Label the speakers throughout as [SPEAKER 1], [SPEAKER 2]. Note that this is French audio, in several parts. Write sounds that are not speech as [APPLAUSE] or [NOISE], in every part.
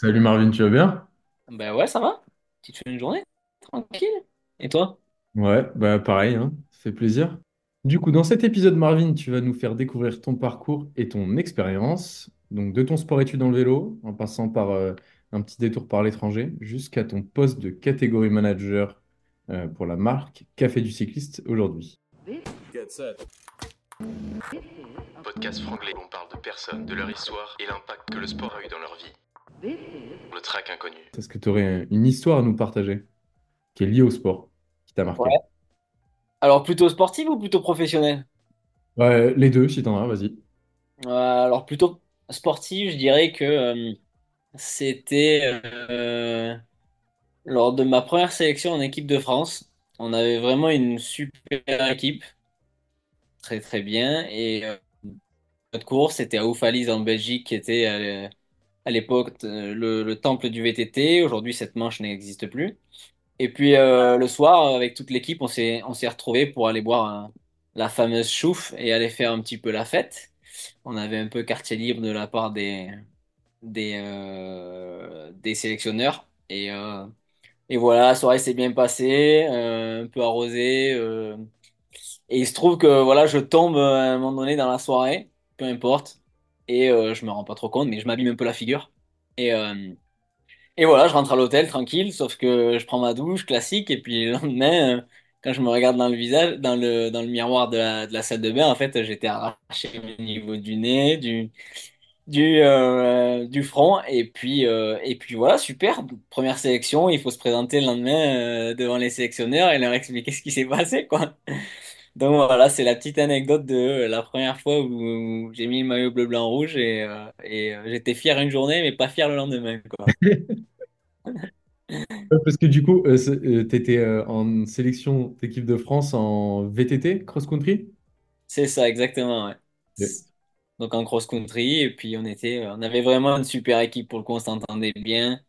[SPEAKER 1] Salut Marvin, tu vas bien?
[SPEAKER 2] Ben ouais, ça va. Petite fin de journée, tranquille. Et toi?
[SPEAKER 1] Ouais, bah pareil, hein, ça fait plaisir. Du coup, dans cet épisode, Marvin, tu vas nous faire découvrir ton parcours et ton expérience, donc de ton sport-études dans le vélo, en passant par euh, un petit détour par l'étranger, jusqu'à ton poste de catégorie manager euh, pour la marque Café du cycliste aujourd'hui.
[SPEAKER 3] Get set.
[SPEAKER 4] Podcast franglais, on parle de personnes, de leur histoire et l'impact que le sport a eu dans leur vie. Le track inconnu.
[SPEAKER 1] Est-ce que tu aurais une histoire à nous partager qui est liée au sport, qui t'a marqué?
[SPEAKER 2] Ouais. Alors plutôt sportive ou plutôt professionnelle?
[SPEAKER 1] Ouais, les deux, si t'en as, vas-y.
[SPEAKER 2] Euh, alors plutôt sportive, je dirais que euh, c'était euh, lors de ma première sélection en équipe de France. On avait vraiment une super équipe, très très bien. Et euh, notre course, c'était à Oufalise en Belgique, qui était euh, à l'époque euh, le, le temple du VTT. Aujourd'hui, cette manche n'existe plus. Et puis euh, le soir, avec toute l'équipe, on s'est on retrouvés pour aller boire un- la fameuse chouffe et aller faire un petit peu la fête. On avait un peu quartier libre de la part des des euh, sélectionneurs et euh, voilà, la soirée s'est bien passée, euh, un peu arrosée. euh, et il se trouve que voilà, je tombe euh, à un moment donné dans la soirée, peu importe, et euh, je me rends pas trop compte, mais je m'abîme un peu la figure. Et euh, et voilà, je rentre à l'hôtel tranquille, sauf que je prends ma douche classique et puis le lendemain, euh, quand je me regarde dans le visage, dans le, dans le miroir de la, salle de bain, en fait, j'étais arraché au niveau du nez, du, du, euh, front et puis, et puis voilà, super. Première sélection, il faut se présenter le lendemain devant les sélectionneurs et leur expliquer ce qui s'est passé, quoi. Donc voilà, c'est la petite anecdote de la première fois où, j'ai mis le maillot bleu, blanc, rouge et, euh, et euh, j'étais fier une journée, mais pas fier le lendemain, quoi. [LAUGHS]
[SPEAKER 1] Parce que du coup, tu étais en sélection d'équipe de France en VTT, cross-country?
[SPEAKER 2] C'est ça, exactement, ouais. Donc en cross-country, et puis on était, on avait vraiment une super équipe pour le coup, on s'entendait bien.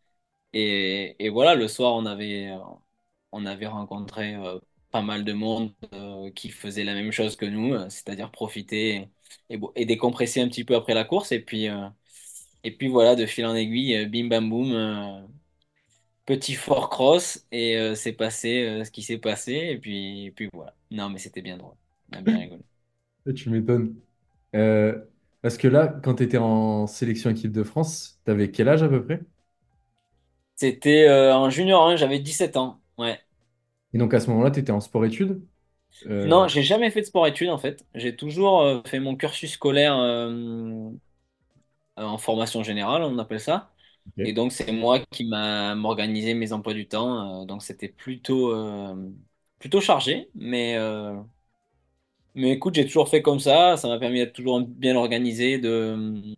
[SPEAKER 2] Et, et voilà, le soir, on avait, euh, on avait rencontré euh, pas mal de monde euh, qui faisait la même chose que nous, euh, c'est-à-dire profiter et, et décompresser un petit peu après la course. Et puis, euh, et puis voilà, de fil en aiguille, bim bam boum, petit fort cross, et c'est passé ce qui s'est passé. Et puis, et puis voilà. Non, mais c'était bien drôle. On a bien [LAUGHS] rigolé.
[SPEAKER 1] Tu m'étonnes. Parce que là, quand tu étais en sélection équipe de France, tu avais quel âge à peu près?
[SPEAKER 2] C'était en junior 1, j'avais 17 ans. Ouais.
[SPEAKER 1] Et donc à ce moment-là, tu étais en sport-études? Euh,
[SPEAKER 2] Non, j'ai jamais fait de sport-études en fait. J'ai toujours euh, fait mon cursus scolaire euh, en formation générale, on appelle ça. Et donc c'est moi qui m'a m'organisé mes emplois du temps. euh, donc c'était plutôt euh, plutôt chargé, mais euh, mais écoute, j'ai toujours fait comme ça. Ça m'a permis d'être toujours bien organisé, de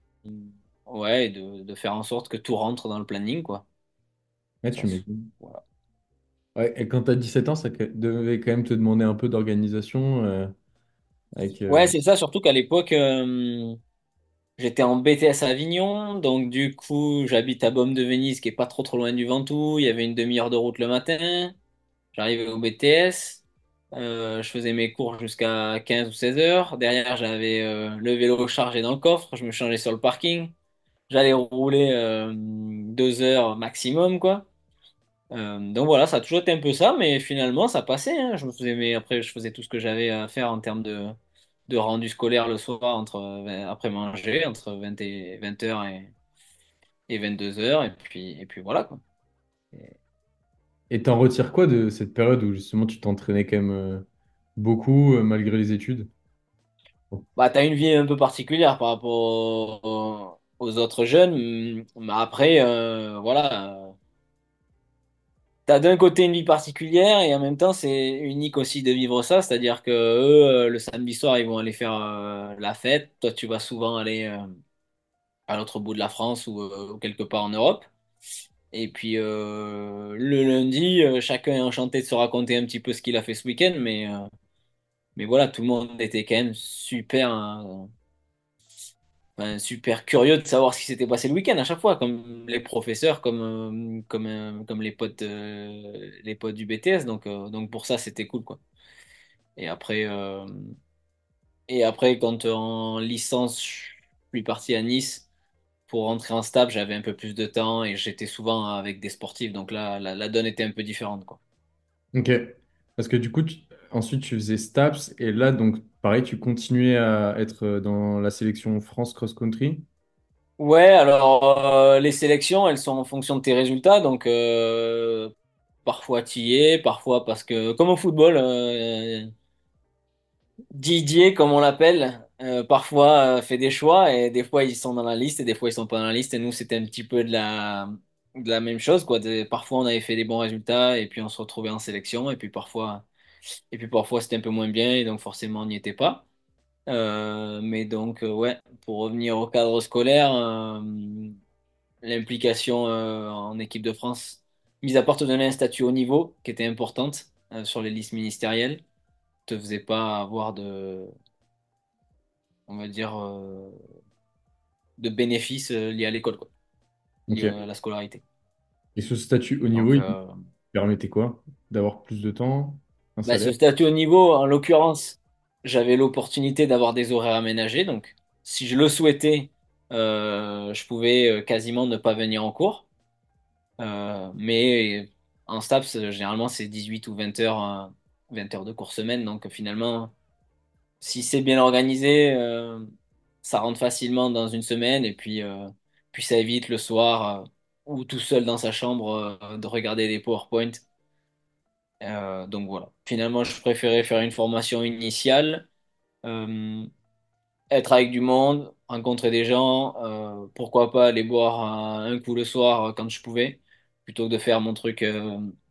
[SPEAKER 2] ouais, et de, de faire en sorte que tout rentre dans le planning quoi.
[SPEAKER 1] Ouais,
[SPEAKER 2] Ça,
[SPEAKER 1] tu m'étonnes.
[SPEAKER 2] voilà.
[SPEAKER 1] Et quand tu as 17 ans, ça devait quand même te demander un peu d'organisation euh, euh,
[SPEAKER 2] Ouais, c'est ça. Surtout qu'à l'époque. euh, J'étais en BTS à Avignon, donc du coup, j'habite à Baume de Venise, qui est pas trop trop loin du Ventoux. Il y avait une demi-heure de route le matin. J'arrivais au BTS. Euh, je faisais mes cours jusqu'à 15 ou 16 heures. Derrière, j'avais le vélo chargé dans le coffre. Je me changeais sur le parking. J'allais rouler deux heures maximum, quoi. Euh, donc voilà, ça a toujours été un peu ça, mais finalement, ça passait. hein. Je me faisais, mais après, je faisais tout ce que j'avais à faire en termes de, de rendu scolaire le soir entre, euh, après manger, entre 20 et 20h et, et 22h, et puis, et puis voilà, quoi. Et-
[SPEAKER 1] Et t'en retires quoi de cette période où justement tu t'entraînais quand même euh, beaucoup euh, malgré les études?
[SPEAKER 2] Bah, t'as une vie un peu particulière par rapport aux, aux autres jeunes, mais après, euh, voilà. T'as d'un côté une vie particulière et en même temps c'est unique aussi de vivre ça, c'est-à-dire que eux, le samedi soir, ils vont aller faire euh, la fête. Toi, tu vas souvent aller euh, à l'autre bout de la France ou, euh, quelque part en Europe. Et puis le lundi, chacun est enchanté de se raconter un petit peu ce qu'il a fait ce week-end, mais, mais voilà, tout le monde était quand même super, hein, enfin, super curieux de savoir ce qui s'était passé le week-end à chaque fois, comme les professeurs, comme, euh, comme, euh, comme les potes, euh, les potes du BTS. Donc, donc pour ça, c'était cool, quoi. Et après, et après quand en licence, je suis parti à Nice pour rentrer en stab, j'avais un peu plus de temps et j'étais souvent avec des sportifs. Donc là, la, donne était un peu différente, quoi.
[SPEAKER 1] Ok. Parce que du coup, ensuite, tu faisais STAPS et là, donc, pareil, tu continuais à être euh, dans la sélection France Cross Country?
[SPEAKER 2] Ouais, alors euh, les sélections, elles sont en fonction de tes résultats. Donc euh, parfois tu y es, parfois parce que, comme au football, Didier, comme on l'appelle, parfois fait des choix et des fois ils sont dans la liste et des fois ils sont pas dans la liste. Et nous, c'était un petit peu de la, même chose, quoi. Parfois on avait fait des bons résultats et puis on se retrouvait en sélection et puis parfois, et puis parfois c'était un peu moins bien et donc forcément on n'y était pas. Euh, mais donc, euh, ouais, pour revenir au cadre scolaire, euh, l'implication en équipe de France, mis à part te donner un statut haut niveau, qui était importante sur les listes ministérielles, te faisait pas avoir de, on va dire, de bénéfices liés à l'école, quoi, liés à la scolarité.
[SPEAKER 1] Et ce statut au niveau,
[SPEAKER 2] Donc,
[SPEAKER 1] il permettait quoi? D'avoir plus de temps,
[SPEAKER 2] bah, ce statut haut niveau, en l'occurrence, j'avais l'opportunité d'avoir des horaires aménagés. Donc, si je le souhaitais, euh, je pouvais euh, quasiment ne pas venir en cours. Euh, mais en STAPS, généralement, c'est 18 ou 20 heures, euh, 20 heures de cours semaine. Donc finalement, si c'est bien organisé, euh, ça rentre facilement dans une semaine. Et puis, puis ça évite le soir, ou tout seul dans sa chambre, de regarder des PowerPoint. Euh, donc voilà. Finalement, je préférais faire une formation initiale, euh, être avec du monde, rencontrer des gens, euh, pourquoi pas aller boire un, coup le soir quand je pouvais, plutôt que de faire mon truc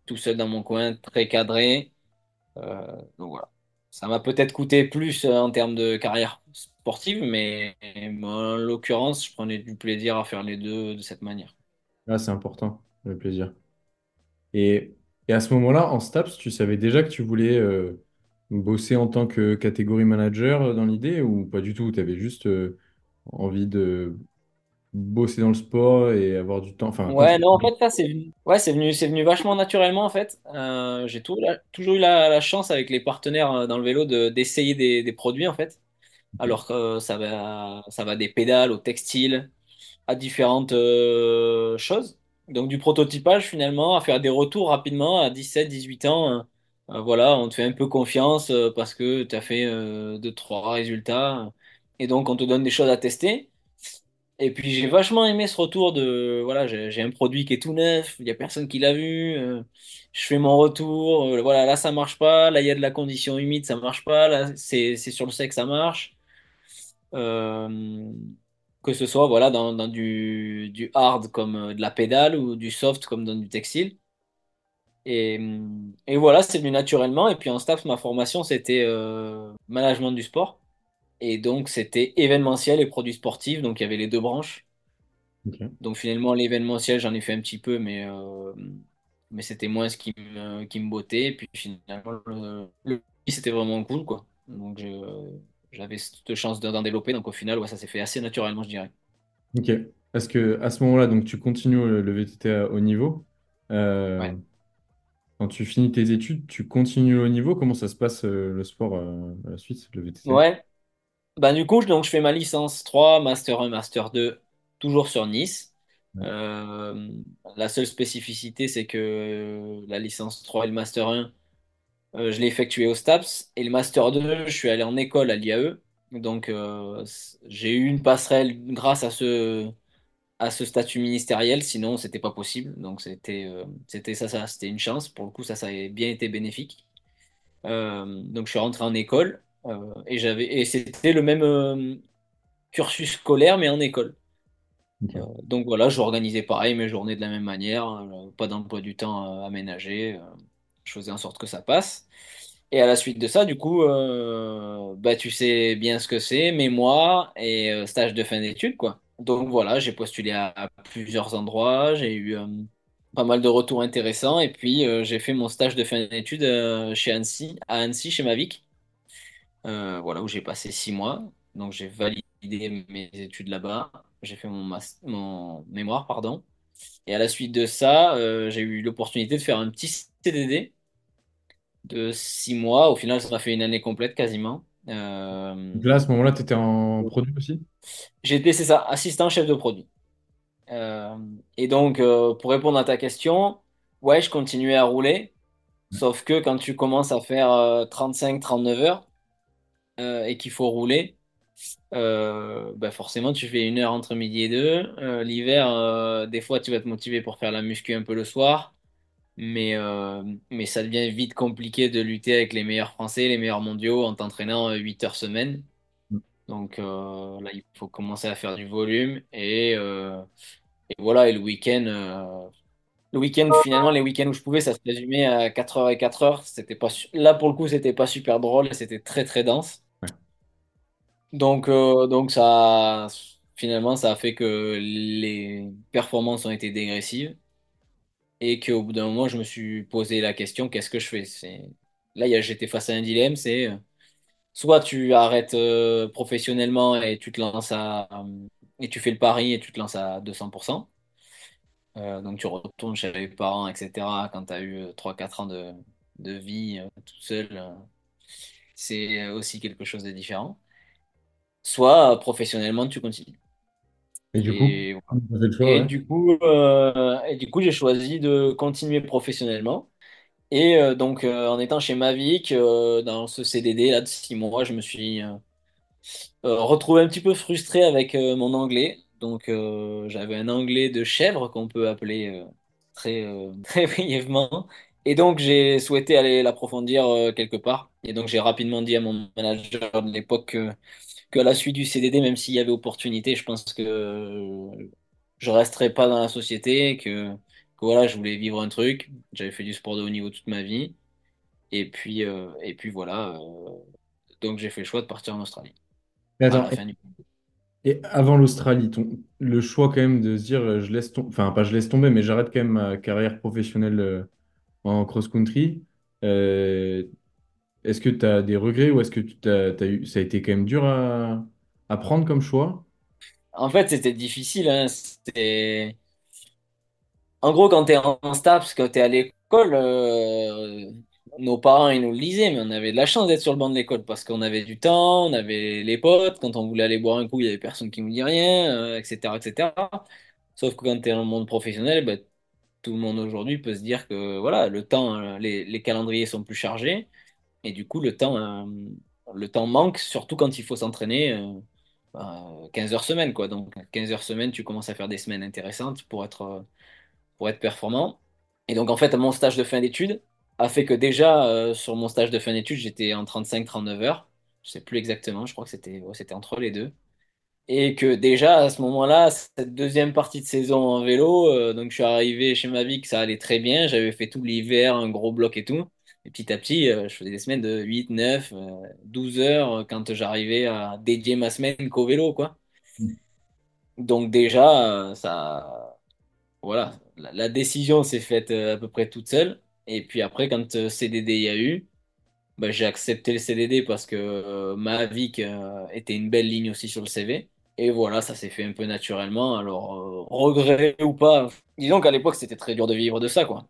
[SPEAKER 2] tout seul dans mon coin, très cadré. Donc voilà. Ça m'a peut-être coûté plus en termes de carrière sportive, mais, mais en l'occurrence, je prenais du plaisir à faire les deux de cette manière.
[SPEAKER 1] Ah, c'est important, le plaisir. Et, et à ce moment-là, en STAPS, tu savais déjà que tu voulais euh, bosser en tant que catégorie manager euh, dans l'idée ou pas du tout? Tu avais juste euh, envie de bosser dans le sport et avoir du temps. Enfin,
[SPEAKER 2] Ouais, non, en fait, ça, c'est venu, ouais, c'est venu, c'est venu vachement naturellement, en fait. Euh, j'ai tout, la- toujours eu la, la chance avec les partenaires dans le vélo de, d'essayer des, des produits, en fait. Alors que ça va, ça va des pédales au textile, à différentes choses. Donc du prototypage finalement, à faire des retours rapidement à 17, 18 ans. euh, euh, voilà, on te fait un peu confiance euh, parce que tu as fait euh, deux, trois résultats. Et donc on te donne des choses à tester. Et puis j'ai vachement aimé ce retour de, voilà, j'ai un produit qui est tout neuf, il n'y a personne qui l'a vu. euh, je fais mon retour, euh, voilà, là ça marche pas, là il y a de la condition humide, ça marche pas, là c'est c'est sur le sec, ça marche. Euh, que ce soit voilà, dans, dans du, du hard comme euh, de la pédale ou du soft comme dans du textile. Et, et voilà, c'est venu naturellement. Et puis en staff, ma formation, c'était euh, management du sport. Et donc, c'était événementiel et produits sportifs. Donc, il y avait les deux branches. Donc, finalement, l'événementiel, j'en ai fait un petit peu, mais, euh, mais c'était moins ce qui me, qui me bottait. Et puis, finalement, le, le c'était vraiment cool, quoi. Donc, je- j'avais cette chance d'en développer. Donc, au final, ouais, ça s'est fait assez naturellement, je dirais.
[SPEAKER 1] Ok. Parce que à ce moment-là, donc tu continues le, VTT à haut niveau. Euh,
[SPEAKER 2] Ouais.
[SPEAKER 1] quand tu finis tes études, tu continues au niveau? Comment ça se passe euh, le sport euh, à la suite, le VTT?
[SPEAKER 2] Ouais. Ben, du coup, je- donc, je fais ma licence 3 Master 1, Master 2, toujours sur Nice.
[SPEAKER 1] Ouais.
[SPEAKER 2] La seule spécificité, c'est que la licence 3 et le Master 1, euh, je l'ai effectué au STAPS. Et le Master 2, je suis allé en école à l'IAE. Donc, euh, j'ai eu une passerelle grâce à ce, à ce statut ministériel. Sinon, c'était pas possible. Donc, c'était euh, c'était ça, ça, c'était une chance. Pour le coup, ça, ça a bien été bénéfique. Euh, donc, je suis rentré en école. euh, et j'avais, et c'était le même, euh, cursus scolaire, mais en école. Euh, donc voilà, j'organisais pareil mes journées de la même manière, euh, pas d'emploi du temps euh, aménagé, euh, je faisais en sorte que ça passe. Et à la suite de ça, du coup, euh, bah, tu sais bien ce que c'est, mémoire et euh, stage de fin d'études. Donc voilà, j'ai postulé à, plusieurs endroits, j'ai eu euh, pas mal de retours intéressants, et puis j'ai fait mon stage de fin d'études chez Annecy, à Annecy, chez Mavic voilà, où j'ai passé six mois. Donc j'ai validé mes études là-bas. J'ai fait mon, mon mémoire, pardon. Et à la suite de ça, j'ai eu l'opportunité de faire un petit CDD de six mois. Au final, ça m'a fait une année complète quasiment. Euh,
[SPEAKER 1] Donc là, à ce moment-là, tu étais en produit aussi?
[SPEAKER 2] été, c'est ça, assistant chef de produit. Euh, et donc, euh, pour répondre à ta question, ouais, je continuais à rouler. Sauf que quand tu commences à faire 35-39 heures et qu'il faut rouler, bah forcément, tu fais une heure entre midi et deux. L'hiver, des fois, tu vas te motiver pour faire la muscu un peu le soir. Mais, euh, mais ça devient vite compliqué de lutter avec les meilleurs Français, les meilleurs mondiaux en t'entraînant euh, 8 heures semaine. Donc euh, là, il faut commencer à faire du volume. Et, euh, et voilà, et le week-end, euh, le week-end, finalement, les week-ends où je pouvais, ça se résumait à 4 heures et 4 heures. C'était pas, su- là, pour le coup, c'était pas super drôle c'était très, très dense.
[SPEAKER 1] Ouais.
[SPEAKER 2] Donc, euh, donc ça, finalement, ça a fait que les performances ont été dégressives et qu'au bout d'un moment, je me suis posé la question, qu'est-ce que je fais? Là, j'étais face à un dilemme, c'est euh, soit tu arrêtes euh, professionnellement et tu te lances à, et tu fais le pari et tu te lances à 200%. Euh, donc tu retournes chez les parents, etc. quand tu as eu euh, 3-4 ans de, vie euh, tout seul, euh, c'est aussi quelque chose de différent. Soit euh, professionnellement, tu continues.
[SPEAKER 1] Et du coup,
[SPEAKER 2] Et,
[SPEAKER 1] choix, ouais.
[SPEAKER 2] du coup, euh, et du coup, j'ai choisi de continuer professionnellement. Et euh, donc, euh, en étant chez Mavic, dans ce CDD là de 6 mois, je me suis retrouvé un petit peu frustré avec mon anglais. Donc, j'avais un anglais de chèvre qu'on peut appeler très, [LAUGHS] très brièvement. Et donc, j'ai souhaité aller l'approfondir quelque part. Et donc, j'ai rapidement dit à mon manager de l'époque que qu'à la suite du CDD, même s'il y avait opportunité, je pense que je resterais pas dans la société, que, que voilà, je voulais vivre un truc. J'avais fait du sport de haut niveau toute ma vie. Et puis, euh, et puis voilà. euh, donc j'ai fait le choix de partir en Australie
[SPEAKER 1] Mais attends,
[SPEAKER 2] du.
[SPEAKER 1] et avant l'Australie, ton- le choix quand même de se dire, euh, je laisse tomber, enfin pas je laisse tomber, mais j'arrête quand même ma carrière professionnelle en cross-country. euh, est-ce que tu as des regrets ou est-ce que tu t'as eu, ça a été quand même dur à, prendre comme choix?
[SPEAKER 2] En fait, c'était difficile. Hein. En gros, quand tu es en STAPS, quand tu es à l'école, euh, nos parents, ils nous le disaient, mais on avait de la chance d'être sur le banc de l'école parce qu'on avait du temps, on avait les potes. Quand on voulait aller boire un coup, il y avait personne qui nous dit rien, euh, etc., etc. Sauf que quand tu es dans le monde professionnel, ben, tout le monde aujourd'hui peut se dire que voilà, le temps, euh, les calendriers sont plus chargés et du coup, le temps, euh, le temps manque, surtout quand il faut s'entraîner euh, ben, 15 heures semaine, quoi. Donc, 15 heures semaine, tu commences à faire des semaines intéressantes pour être, euh, pour être performant. Et donc, en fait, mon stage de fin d'études a fait que déjà, euh, sur mon stage de fin d'études, j'étais en 35-39 heures. Je sais plus exactement, je crois que c'était entre les deux. Et que déjà, à ce moment-là, cette deuxième partie de saison en vélo, euh, donc je suis arrivé chez Mavic, ça allait très bien. J'avais fait tout l'hiver, un gros bloc et tout. Et petit à petit, euh, je faisais des semaines de 8, 9, euh, 12 heures euh, quand j'arrivais à dédier ma semaine qu'au vélo, quoi. Donc déjà, euh, ça, voilà, la, la décision s'est faite à peu près toute seule. Et puis après, quand CDD il y a eu, bah, j'ai accepté le CDD parce que euh, Mavic euh, était une belle ligne aussi sur le CV. Et voilà, ça s'est fait un peu naturellement. Alors, euh, regret ou pas, disons qu'à l'époque, c'était très dur de vivre de ça, quoi.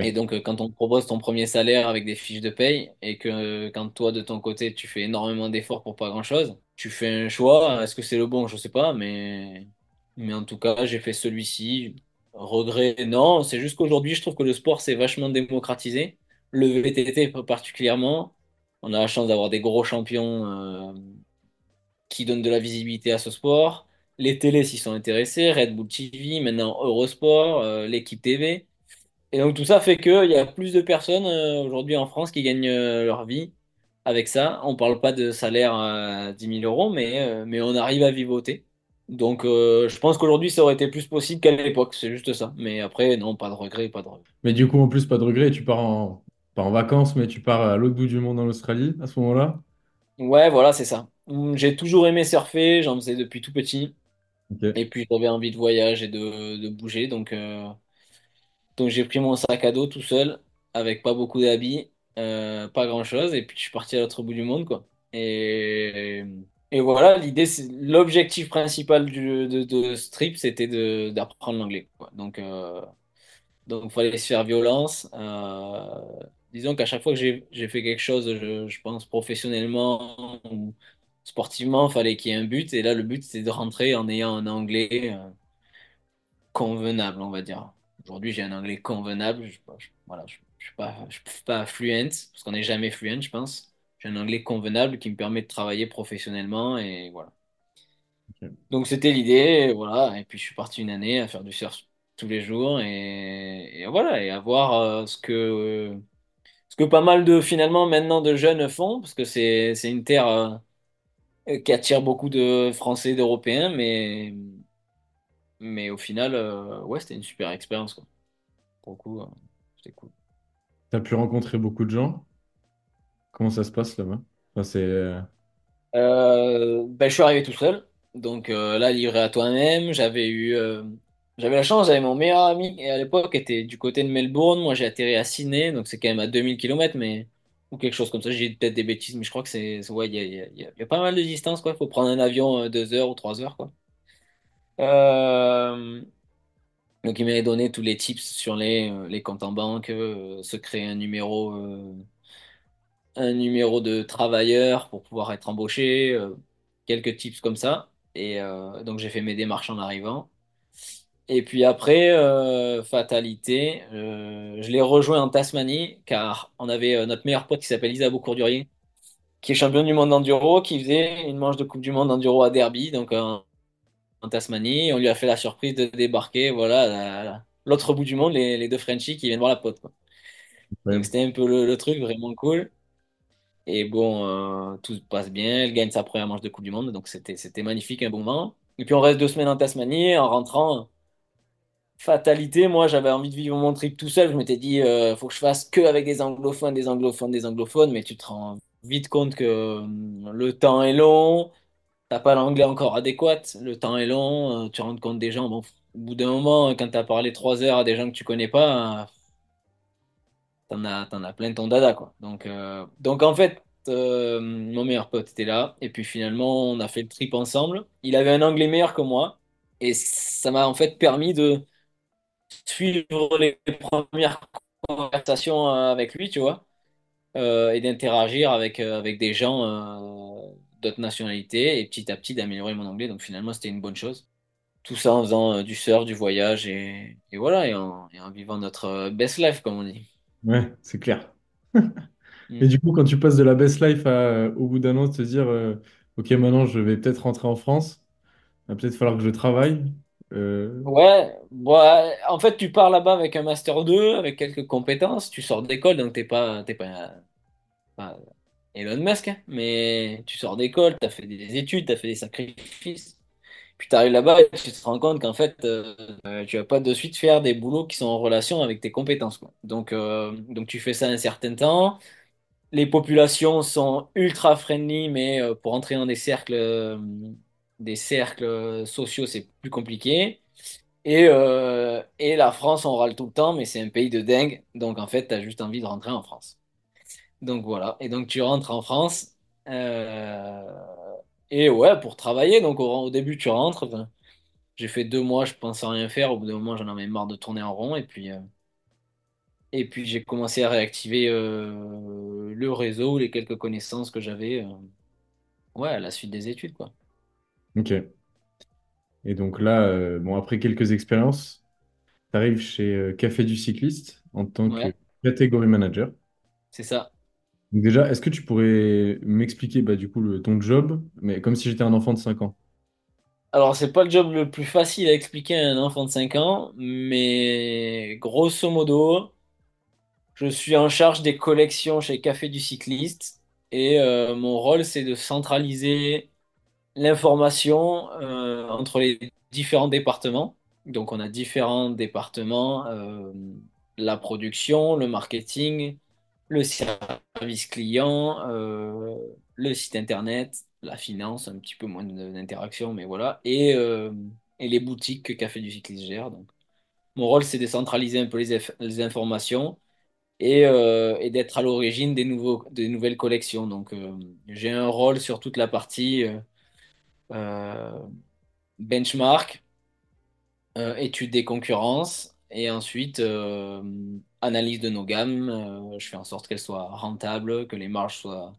[SPEAKER 2] Et donc, euh, quand on te propose ton premier salaire avec des fiches de paye et que euh, quand toi, de ton côté, tu fais énormément d'efforts pour pas grand-chose, tu fais un choix. Est-ce que c'est le bon? Je sais pas, mais, mais en tout cas, j'ai fait celui-ci. Regret, non. C'est juste qu'aujourd'hui, je trouve que le sport s'est vachement démocratisé. Le VTT particulièrement. On a la chance d'avoir des gros champions euh, qui donnent de la visibilité à ce sport. Les télés s'y sont intéressés, Red Bull TV, maintenant Eurosport, l'équipe TV. Et donc tout ça fait qu'il y a plus de personnes euh, aujourd'hui en France qui gagnent euh, leur vie avec ça. On parle pas de salaire à 10 000 euros, mais, euh, mais on arrive à vivoter. Donc je pense qu'aujourd'hui ça aurait été plus possible qu'à l'époque, c'est juste ça. Mais après, non, pas de regret, pas de regret.
[SPEAKER 1] Mais du coup, en plus, pas de regret, tu pars en, pas en vacances, mais tu pars à l'autre bout du monde en Australie à ce moment-là?
[SPEAKER 2] Ouais, voilà, c'est ça. Hum, J'ai toujours aimé surfer, j'en faisais depuis tout petit. Et puis j'avais envie de voyage et de, de bouger. Donc, donc j'ai pris mon sac à dos tout seul, avec pas beaucoup d'habits, euh, pas grand-chose. Et puis je suis parti à l'autre bout du monde, quoi. Et, voilà, l'idée, l'objectif principal de, ce trip, c'était d'apprendre l'anglais. Donc, euh, donc, il fallait se faire violence. Euh, disons qu'à chaque fois que j'ai fait quelque chose, je, je pense professionnellement ou sportivement, il fallait qu'il y ait un but. Et là, le but, c'est de rentrer en ayant un anglais. euh, convenable, on va dire. Aujourd'hui, j'ai un anglais convenable. Je, je- voilà, je, je suis pas, je suis pas fluent, parce qu'on n'est jamais fluent, je pense. J'ai un anglais convenable qui me permet de travailler professionnellement et voilà. Donc c'était l'idée, et voilà. Et puis je suis parti une année à faire du surf tous les jours et, et voilà, et à voir euh, ce que, ce que pas mal de finalement maintenant de jeunes font, parce que c'est, c'est une terre euh, qui attire beaucoup de Français, d'Européens, mais, mais au final, euh, ouais, c'était une super expérience, quoi. Pour le coup, euh, c'était cool.
[SPEAKER 1] T'as pu rencontrer beaucoup de gens? Comment ça se passe là-bas? Enfin, c'est... euh,
[SPEAKER 2] ben, je suis arrivé tout seul, donc là, livré à toi-même, j'avais eu, j'avais la chance, j'avais mon meilleur ami et à l'époque était du côté de Melbourne, moi j'ai atterri à Sydney, donc c'est quand même à 2000 kilomètres mais ou quelque chose comme ça, j'ai peut-être des bêtises, mais je crois que c'est, ouais, il y a, y y pas mal de distance, quoi, il faut prendre un avion deux heures ou trois heures, quoi. Euh, donc il m'avait donné tous les tips sur les, euh, les comptes en banque, euh, se créer un numéro. un numéro de travailleur pour pouvoir être embauché, quelques tips comme ça. Et donc j'ai fait mes démarches en arrivant. Et puis après, fatalité, je l'ai rejoint en Tasmanie car on avait notre meilleur pote qui s'appelle Isabeau Courdurier, qui est champion du monde d'enduro, qui faisait une manche de Coupe du Monde d'enduro à Derby, donc en Tasmanie. On lui a fait la surprise de débarquer, voilà, la- l'autre bout du monde, les, les deux Frenchies qui viennent voir la pote, quoi. Donc
[SPEAKER 1] ouais.
[SPEAKER 2] c'était un peu le, le truc vraiment cool. Et bon, euh, tout se passe bien. Elle gagne sa première manche de Coupe du Monde, donc c'était c'était magnifique, un bon moment. Et puis on reste deux semaines en Tasmanie. En rentrant, fatalité, moi j'avais envie de vivre mon trip tout seul. Je m'étais dit, euh, faut que je fasse que avec des anglophones, des anglophones, des anglophones. Mais tu te rends vite compte que euh, le temps est long. T'as pas l'anglais encore adéquat. Le temps est long. euh, tu rends compte des gens. Bon, au bout d'un moment, quand t'as parlé trois heures à des gens que tu connais pas. euh, T'en as, t'en as plein ton dada, quoi. Donc, euh, donc en fait, euh, mon meilleur pote était là. Et puis finalement, on a fait le trip ensemble. Il avait un anglais meilleur que moi. Et ça m'a en fait permis de suivre les premières conversations avec lui, tu vois. et d'interagir avec, avec des gens d'autres nationalités. Et petit à petit, d'améliorer mon anglais. Donc finalement, c'était une bonne chose. Tout ça en faisant euh, du surf, du voyage. Et, et voilà, et en, et en vivant notre euh, best life, comme on dit.
[SPEAKER 1] Ouais, c'est clair. Et
[SPEAKER 2] Mm.
[SPEAKER 1] du coup, quand tu passes de la best life à, euh, au bout d'un an, te dire, euh, OK, maintenant, je vais peut-être rentrer en France, il va peut-être falloir que je travaille. Euh,
[SPEAKER 2] Ouais, ouais, en fait, tu pars là-bas avec un master 2 avec quelques compétences, tu sors d'école, donc t'es pas, t'es pas, pas Elon Musk, hein, mais tu sors d'école, t'as fait des études, t'as fait des sacrifices, puis t'arrives là-bas et tu te rends compte qu'en fait, euh, euh, tu vas pas de suite faire des boulots qui sont en relation avec tes compétences, quoi. Donc, euh, donc tu fais ça un certain temps, les populations sont ultra friendly, mais euh, pour entrer dans des cercles, des cercles sociaux, c'est plus compliqué. Et, et la France, on râle tout le temps, mais c'est un pays de dingue. Donc en fait, tu as juste envie de rentrer en France. Donc voilà. Et donc tu rentres en France. euh, et ouais, pour travailler. Donc au, au début, tu rentres. Enfin, j'ai fait deux mois, je pensais rien faire. Au bout d'un moment, j'en avais marre de tourner en rond. Et puis, euh, et puis j'ai commencé à réactiver euh, le réseau, les quelques connaissances que j'avais. euh, ouais, à la suite des études, quoi.
[SPEAKER 1] OK. Et donc là, euh, bon, après quelques expériences, tu arrives chez euh, Café du Cycliste en tant que
[SPEAKER 2] Ouais,
[SPEAKER 1] catégorie manager.
[SPEAKER 2] c'est ça.
[SPEAKER 1] Déjà, est-ce que tu pourrais m'expliquer bah, du coup ton job, mais comme si j'étais un enfant de 5 ans?
[SPEAKER 2] Alors, c'est pas le job le plus facile à expliquer à un enfant de 5 ans, mais grosso modo, je suis en charge des collections chez Café du Cycliste et euh, mon rôle, c'est de centraliser l'information euh, entre les différents départements. Donc, on a différents départements, euh, la production, le marketing, le service client, euh, le site internet, la finance, un petit peu moins d'interaction, mais voilà, et, euh, et les boutiques que Café du Cycliste gère. Donc, mon rôle, c'est de centraliser un peu les, informations et, euh, et d'être à l'origine des des nouvelles collections. Donc, j'ai un rôle sur toute la partie benchmark, étude des concurrences, et ensuite euh, analyse de nos gammes. Euh, je fais en sorte qu'elles soient rentables, que les marges soient,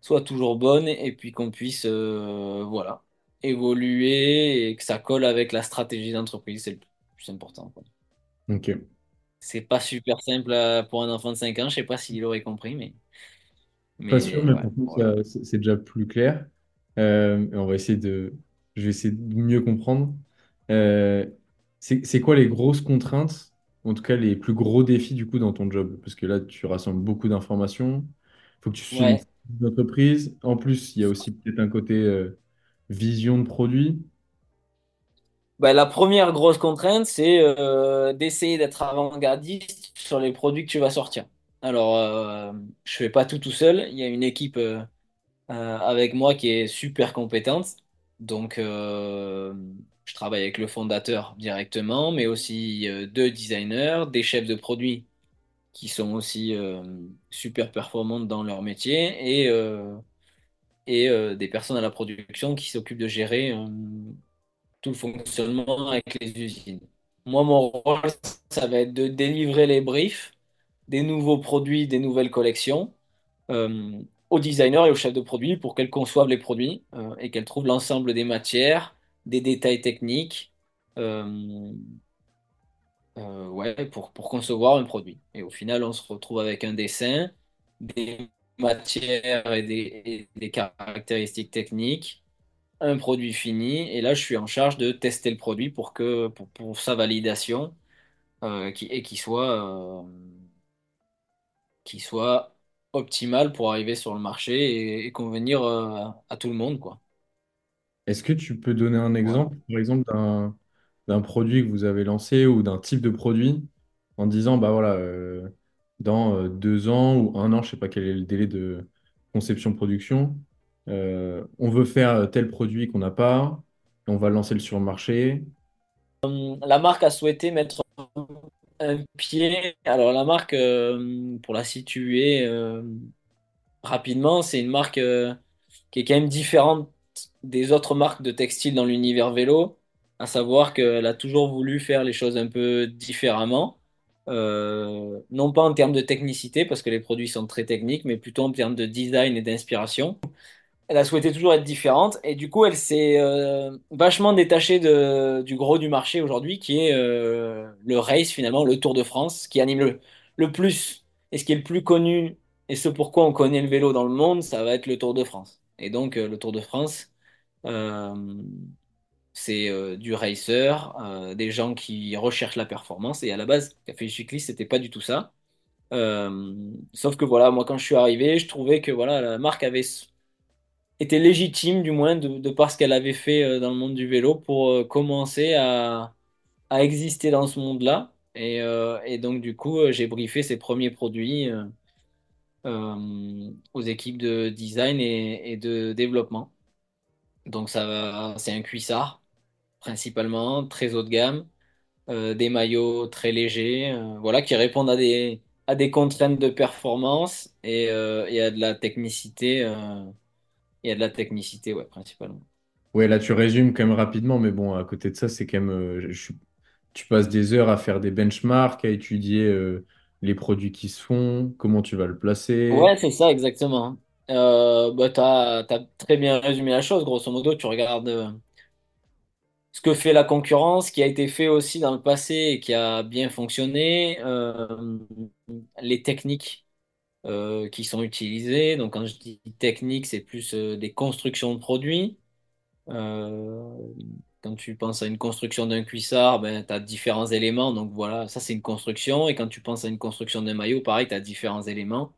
[SPEAKER 2] soient toujours bonnes, et puis qu'on puisse euh, voilà, évoluer et que ça colle avec la stratégie d'entreprise. C'est le plus important. quoi.
[SPEAKER 1] Ok.
[SPEAKER 2] C'est pas super simple pour un enfant de 5 ans, je sais pas s'il aurait compris, mais,
[SPEAKER 1] Pas sûr,
[SPEAKER 2] mais ouais,
[SPEAKER 1] pour nous,
[SPEAKER 2] voilà.
[SPEAKER 1] c'est déjà plus clair. On va essayer de, je vais essayer de mieux comprendre. C'est c'est quoi les grosses contraintes, en tout cas les plus gros défis du coup dans ton job? Parce que là, tu rassembles beaucoup d'informations. Il faut que tu suives
[SPEAKER 2] Ouais.
[SPEAKER 1] une entreprise. En plus, il y a aussi peut-être un côté euh, vision de produit.
[SPEAKER 2] Bah, la première grosse contrainte, c'est euh, d'essayer d'être avant-gardiste sur les produits que tu vas sortir. Alors, euh, je fais pas tout tout seul. Il y a une équipe euh, euh, avec moi qui est super compétente. Donc, euh, je travaille avec le fondateur directement, mais aussi euh, deux designers, des chefs de produits qui sont aussi euh, super performantes dans leur métier et, euh, et des personnes à la production qui s'occupent de gérer tout le fonctionnement avec les usines. Moi, mon rôle, ça va être de délivrer les briefs des nouveaux produits, des nouvelles collections aux designers et aux chefs de produits pour qu'elles conçoivent les produits et qu'elles trouvent l'ensemble des matières, des détails techniques, euh, euh, ouais, pour, pour concevoir un produit. Et au final, on se retrouve avec un dessin, des matières et des, des caractéristiques techniques un produit fini et là je suis en charge de tester le produit pour que pour, pour sa validation euh, qui, et qui soit soit optimal pour arriver sur le marché et, et convenir à tout le monde quoi.
[SPEAKER 1] Est-ce que tu peux donner un exemple, par exemple, d'un d'un produit que vous avez lancé ou d'un type de produit en disant, bah voilà, euh, dans euh, deux ans ou un an, je sais pas quel est le délai de conception-production, euh, on veut faire tel produit qu'on n'a pas, on va le lancer sur le marché.
[SPEAKER 2] La marque a souhaité mettre un pied. Alors la marque euh, pour la situer euh, rapidement, c'est une marque euh, qui est quand même différente des autres marques de textiles dans l'univers vélo, à savoir qu'elle a toujours voulu faire les choses un peu différemment, Euh, non pas en termes de technicité, parce que les produits sont très techniques, mais plutôt en termes de design et d'inspiration. Elle a souhaité toujours être différente, et du coup, elle s'est euh, vachement détachée de- du gros du marché aujourd'hui, qui est euh, le race finalement, le Tour de France, qui anime le, le plus, et ce qui est le plus connu, et ce pourquoi on connaît le vélo dans le monde, ça va être le Tour de France. Et donc, le Tour de France, c'est euh, du racer, euh, des gens qui recherchent la performance. Et à la base, Café Cycliste, c'était pas du tout ça. Euh, sauf que voilà, moi quand je suis arrivé, je trouvais que voilà, la marque avait été légitime, du moins, de, de par ce qu'elle avait fait euh, dans le monde du vélo pour euh, commencer à, exister dans ce monde-là. Et, euh, donc, du coup, euh, j'ai briefé ses premiers produits euh, euh, aux équipes de design et de développement. Donc, ça va, c'est un cuissard principalement, très haut de gamme, euh, des maillots très légers, euh, voilà, qui répondent à des, à des contraintes de performance et, euh, et à de la technicité, et à de la technicité, ouais, principalement.
[SPEAKER 1] Ouais, là, tu résumes quand même rapidement, mais bon, à côté de ça, c'est quand même, je tu passes des heures à faire des benchmarks, à étudier les produits qui se font, comment tu vas le placer.
[SPEAKER 2] Ouais, c'est ça, exactement. Euh, bah, t'as, t'as très bien résumé la chose, grosso modo, tu regardes euh, ce que fait la concurrence, ce qui a été fait aussi dans le passé et qui a bien fonctionné, euh, les techniques qui sont utilisées. Donc, quand je dis technique, c'est plus des constructions de produits. Quand tu penses à une construction d'un cuissard, ben, tu as différents éléments. Donc voilà, ça c'est une construction. Et quand tu penses à une construction d'un maillot, pareil, tu as différents éléments.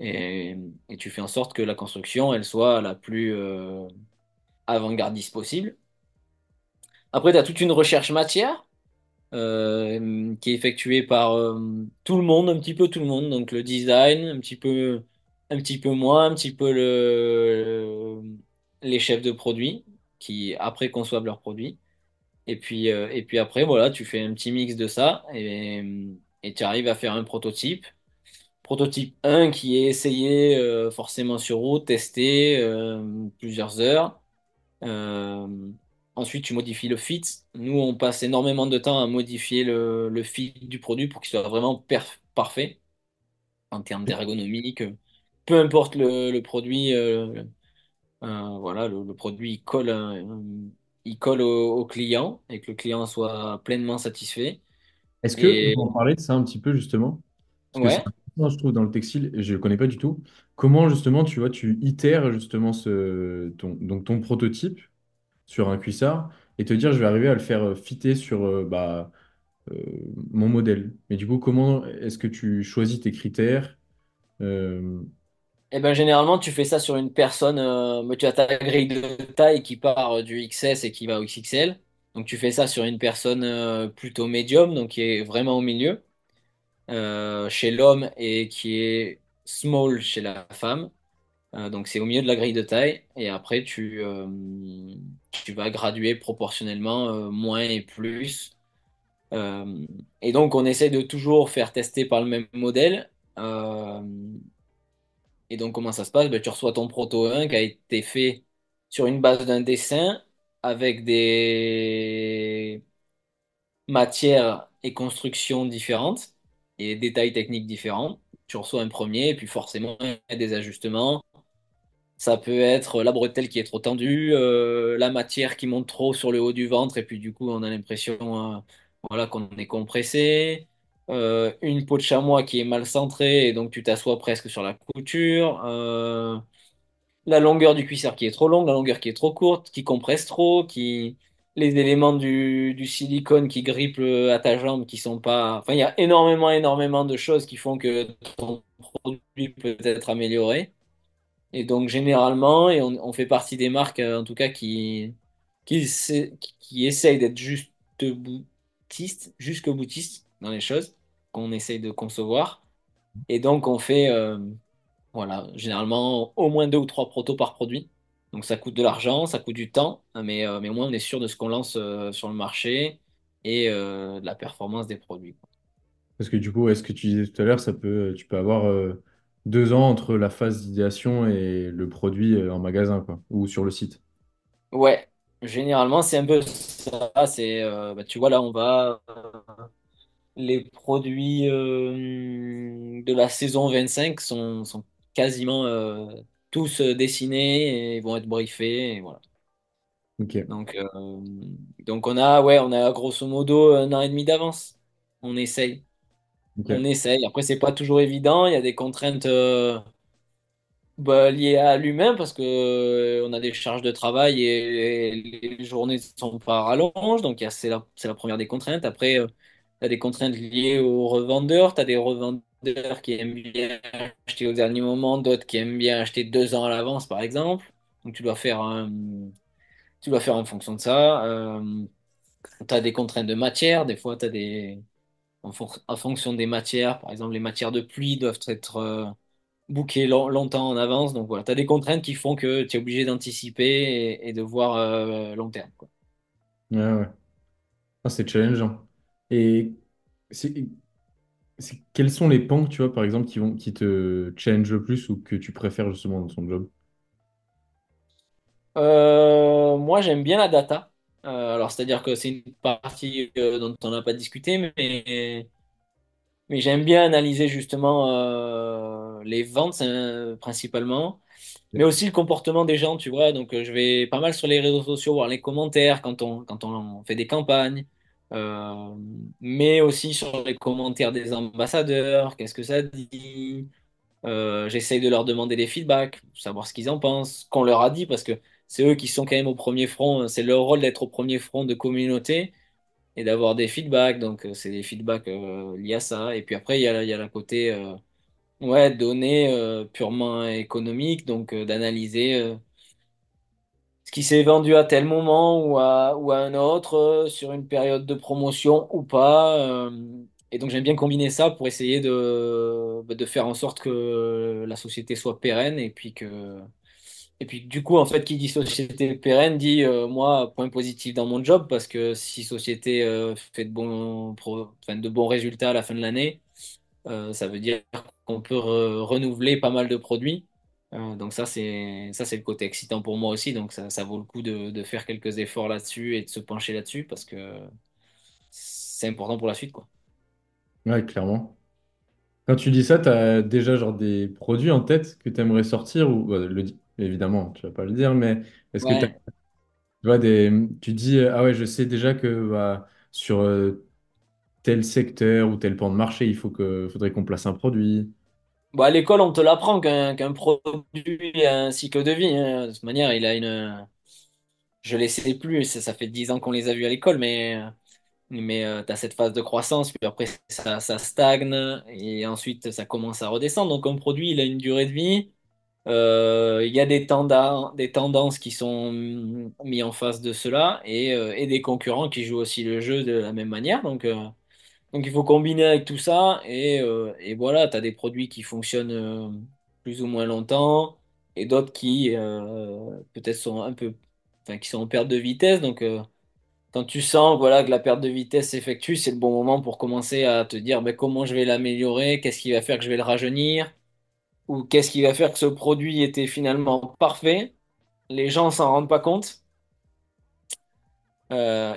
[SPEAKER 2] Et, tu fais en sorte que la construction, elle soit la plus euh, avant-gardiste possible. Après, tu as toute une recherche matière euh, qui est effectuée par euh, tout le monde, un petit peu tout le monde. Donc le design, un petit peu, un petit peu moins, un petit peu le, les chefs de produits qui après conçoivent leurs produits. Et puis, et puis après, voilà, tu fais un petit mix de ça et tu arrives à faire un prototype. Prototype un qui est essayé euh, forcément sur route, testé euh, plusieurs heures. Euh, ensuite, tu modifies le fit. Nous, on passe énormément de temps à modifier le, le fit du produit pour qu'il soit vraiment parfait en termes d'ergonomie. que Peu importe le, le produit, voilà, le, le produit il colle. il colle au, au client et que le client soit pleinement satisfait.
[SPEAKER 1] Est-ce que
[SPEAKER 2] Et
[SPEAKER 1] peut en parler de ça un petit peu justement? Parce que je trouve, dans le textile, je ne le connais pas du tout. Comment justement, tu vois, tu itères justement ton, ton prototype sur un cuissard et te dire, je vais arriver à le faire euh, fitter sur euh, bah, euh, mon modèle. Mais du coup, comment est-ce que tu choisis tes critères?
[SPEAKER 2] Et ben généralement tu fais ça sur une personne, euh, tu as ta grille de taille qui part du XS et qui va au XXL. Donc tu fais ça sur une personne plutôt médium, donc qui est vraiment au milieu. Euh, chez l'homme et qui est small chez la femme. Euh, donc c'est au milieu de la grille de taille. Et après, tu, euh, tu vas graduer proportionnellement moins et plus. Et donc on essaie de toujours faire tester par le même modèle. Et donc comment ça se passe? Ben, tu reçois ton proto 1 qui a été fait sur une base d'un dessin avec des matières et constructions différentes et détails techniques différents. Tu reçois un premier et puis forcément il y a des ajustements. Ça peut être la bretelle qui est trop tendue, euh, la matière qui monte trop sur le haut du ventre et puis du coup on a l'impression euh, voilà, qu'on est compressé. Euh, une peau de chamois qui est mal centrée et donc tu t'assois presque sur la couture. La longueur du cuissard qui est trop longue, la longueur qui est trop courte, qui compresse trop, qui les éléments du, silicone qui grippent le- à ta jambe qui sont pas. Enfin, il y a énormément, énormément de choses qui font que ton produit peut être amélioré. Et donc, généralement, et on, fait partie des marques, euh, en tout cas, qui, qui, qui essayent d'être juste boutistes, jusqu'au boutiste dans les choses qu'on essaye de concevoir. Et donc, on fait. euh, voilà, généralement au moins deux ou trois protos par produit. Donc ça coûte de l'argent, ça coûte du temps, mais, euh, mais au moins on est sûr de ce qu'on lance euh, sur le marché et euh, de la performance des produits. quoi.
[SPEAKER 1] parce que du coup, est-ce que tu disais tout à l'heure, ça peut, tu peux avoir deux ans entre la phase d'idéation et le produit en magasin, quoi, ou sur le site.
[SPEAKER 2] Ouais, généralement c'est un peu ça. C'est, bah, tu vois là, on va les produits euh, de la saison 25 sont, sont quasiment euh, tous euh, dessinés et vont être briefés. Et voilà. Donc, euh, donc on a, ouais, on a grosso modo un an et demi d'avance. On essaye. On
[SPEAKER 1] ok.
[SPEAKER 2] essaye. Après, c'est pas toujours évident. Il y a des contraintes euh, bah, liées à l'humain parce que euh, on a des charges de travail et, les journées ne sont pas rallonges. Donc, c'est la, la première des contraintes. Après, tu as des contraintes liées aux revendeurs. Tu as des revendeurs qui aiment bien acheter au dernier moment, d'autres qui aiment bien acheter deux ans à l'avance, par exemple. Donc, tu dois faire tu dois faire en fonction de ça. Euh, tu as des contraintes de matière. Des fois, tu as des. En, fonction des matières, par exemple, les matières de pluie doivent être euh, bookées long- longtemps en avance. Donc voilà, tu as des contraintes qui font que tu es obligé d'anticiper et, de voir euh, long terme, quoi.
[SPEAKER 1] Ouais, ouais. Ah, c'est challengeant. Et quels sont les pans, tu vois, par exemple, qui vont, qui te challenge le plus ou que tu préfères justement dans ton job?
[SPEAKER 2] Euh, moi, j'aime bien la data. Euh, alors, c'est-à-dire que c'est une partie euh, dont on n'a pas discuté, mais, mais j'aime bien analyser justement les ventes euh, principalement. mais aussi le comportement des gens, tu vois. Donc, je vais pas mal sur les réseaux sociaux voir les commentaires quand on, quand on fait des campagnes, euh, mais aussi sur les commentaires des ambassadeurs, qu'est-ce que ça dit? Euh, j'essaye de leur demander des feedbacks, savoir ce qu'ils en pensent, qu'on leur a dit, parce que c'est eux qui sont quand même au premier front, c'est leur rôle d'être au premier front de communauté et d'avoir des feedbacks. Donc, euh, c'est des feedbacks euh, liés à ça. Et puis après, il y a, y a la côté. euh, Ouais, données purement économiques, donc d'analyser qui s'est vendu à tel moment ou à, ou à un autre, euh, sur une période de promotion ou pas. euh, et donc j'aime bien combiner ça pour essayer de, bah, de faire en sorte que la société soit pérenne et puis que, et puis du coup, en fait, qui dit société pérenne dit, euh, moi, point positif dans mon job, parce que si société fait de bons, pro- de bons résultats à la fin de l'année, ça veut dire qu'on peut re- renouveler pas mal de produits. Euh, donc ça, c'est ça, c'est le côté excitant pour moi aussi. Donc ça, ça vaut le coup de, de faire quelques efforts là-dessus et de se pencher là-dessus parce que c'est important pour la suite, quoi.
[SPEAKER 1] Ouais, clairement. Quand tu dis ça, tu as déjà genre des produits en tête que tu aimerais sortir ou bah, le, évidemment, tu vas pas le dire, mais est-ce que tu vois, des, tu dis, ah ouais, je sais déjà que bah, sur euh, tel secteur ou tel pan de marché, il faut que, faudrait qu'on place un produit.
[SPEAKER 2] Bon, à l'école, on te l'apprend qu'un qu'un produit a un cycle de vie. hein. De toute manière, il a une. Je les sais plus, ça, fait 10 ans qu'on les a vus à l'école, mais, mais tu as cette phase de croissance, puis après ça, ça stagne, et ensuite ça commence à redescendre. Donc un produit, il a une durée de vie. Euh, Il y a des des tendances qui sont mis en face de cela, et, euh, et des concurrents qui jouent aussi le jeu de la même manière. Donc, euh, donc il faut combiner avec tout ça et, euh, et voilà, tu as des produits qui fonctionnent euh, plus ou moins longtemps et d'autres qui euh, peut-être sont un peu, enfin, qui sont en perte de vitesse. Donc quand tu sens voilà, que la perte de vitesse s'effectue, c'est le bon moment pour commencer à te dire ben, comment je vais l'améliorer, qu'est-ce qui va faire que je vais le rajeunir? Ou qu'est-ce qui va faire que ce produit était finalement parfait? Les gens s'en rendent pas compte.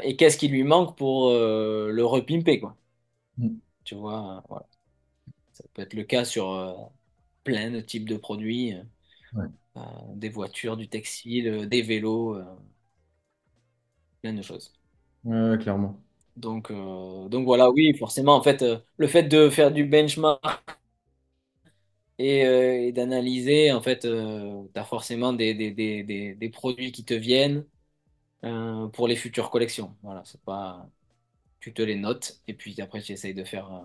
[SPEAKER 2] Et qu'est-ce qui lui manque pour le repimper, quoi.
[SPEAKER 1] Mm.
[SPEAKER 2] Tu vois, voilà. Ça peut être le cas sur euh, plein de types de produits, euh,
[SPEAKER 1] Ouais.
[SPEAKER 2] euh, des voitures, du textile, euh, des vélos, euh, plein de choses.
[SPEAKER 1] Ouais, clairement.
[SPEAKER 2] Donc, euh, donc voilà, oui, forcément, en fait, euh, le fait de faire du benchmark et, euh, et d'analyser, en fait, tu as forcément des, des, des, des, des produits qui te viennent euh, pour les futures collections. Voilà, c'est pas, tu te les notes et puis après, tu essayes de faire euh,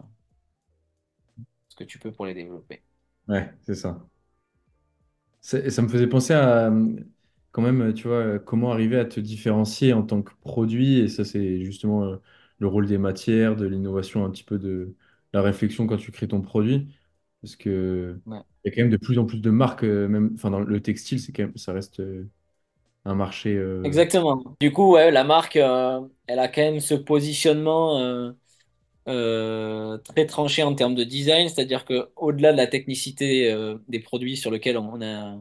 [SPEAKER 2] ce que tu peux pour les développer.
[SPEAKER 1] Ouais, c'est ça. Ça me faisait penser à, euh, quand même, tu vois, comment arriver à te différencier en tant que produit. Et ça, c'est justement euh, le rôle des matières, de l'innovation, un petit peu de la réflexion quand tu crées ton produit. Parce que
[SPEAKER 2] Ouais.
[SPEAKER 1] il y a quand même de plus en plus de marques, euh, même, enfin, dans le textile, c'est quand même, ça reste un marché. euh,
[SPEAKER 2] Exactement. Du coup, ouais, la marque, euh, elle a quand même ce positionnement euh, très tranché en termes de design, c'est-à-dire que au-delà de la technicité des produits sur lesquels on a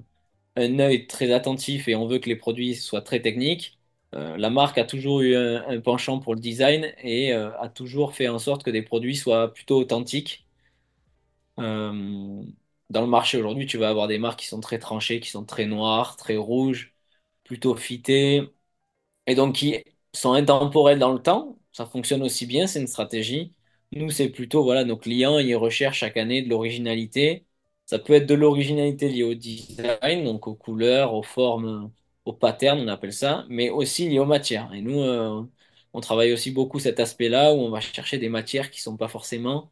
[SPEAKER 2] un, œil très attentif et on veut que les produits soient très techniques, la marque a toujours eu un, un penchant pour le design et a toujours fait en sorte que des produits soient plutôt authentiques. Dans le marché aujourd'hui, tu vas avoir des marques qui sont très tranchées, qui sont très noires, très rouges, plutôt fitées et donc qui sont intemporels dans le temps. Ça fonctionne aussi bien, c'est une stratégie. Nous, c'est plutôt, voilà, nos clients, ils recherchent chaque année de l'originalité. Ça peut être de l'originalité liée au design, donc aux couleurs, aux formes, aux patterns, on appelle ça, mais aussi liée aux matières. Et nous, euh, on travaille aussi beaucoup cet aspect-là où on va chercher des matières qui sont pas forcément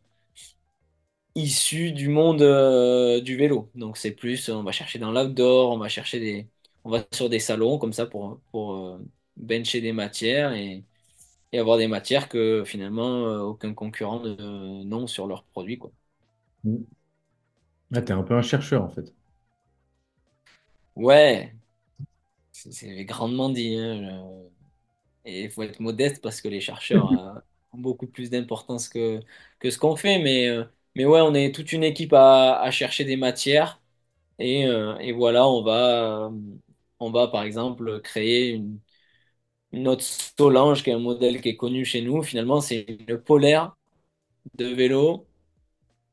[SPEAKER 2] issues du monde, euh, du vélo. Donc c'est plus, on va chercher dans l'outdoor, on va chercher des, on va sur des salons comme ça pour, pour euh, bencher des matières et, et avoir des matières que finalement euh, aucun concurrent ne- n'ont sur leurs produits, quoi.
[SPEAKER 1] mm. Ah, t'es un peu un chercheur, en fait.
[SPEAKER 2] Ouais, c'est grandement dit, hein, Et il faut être modeste parce que les chercheurs [LAUGHS] euh, ont beaucoup plus d'importance que, que ce qu'on fait. Mais, euh, mais ouais, on est toute une équipe à, à chercher des matières. Et, euh, et voilà, on va, euh, on va par exemple créer une, autre Solange, qui est un modèle qui est connu chez nous. Finalement, c'est une polaire de vélo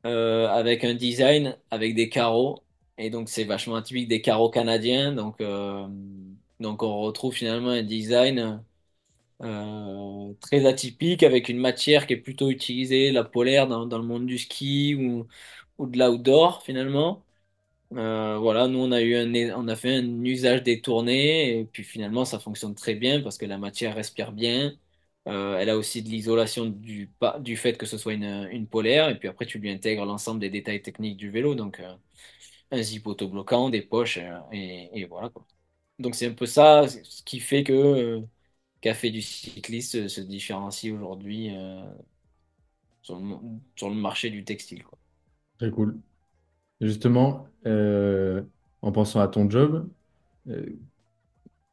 [SPEAKER 2] euh, avec un design avec des carreaux. Et donc, c'est vachement atypique des carreaux canadiens. Donc, euh, donc on retrouve finalement un design euh, très atypique avec une matière qui est plutôt utilisée, la polaire, dans, dans le monde du ski ou, ou de l'outdoor finalement. Euh, voilà, nous on a eu un, on a fait un usage détourné et puis finalement ça fonctionne très bien parce que la matière respire bien. Euh, elle a aussi de l'isolation du, du fait que ce soit une, une polaire et puis après tu lui intègres l'ensemble des détails techniques du vélo, donc euh, un zip autobloquant, des poches et, voilà. Donc c'est un peu ça ce qui fait que fait du cycliste se, différencie aujourd'hui sur le, marché du textile.
[SPEAKER 1] Très cool. Justement, euh, en pensant à ton job, euh,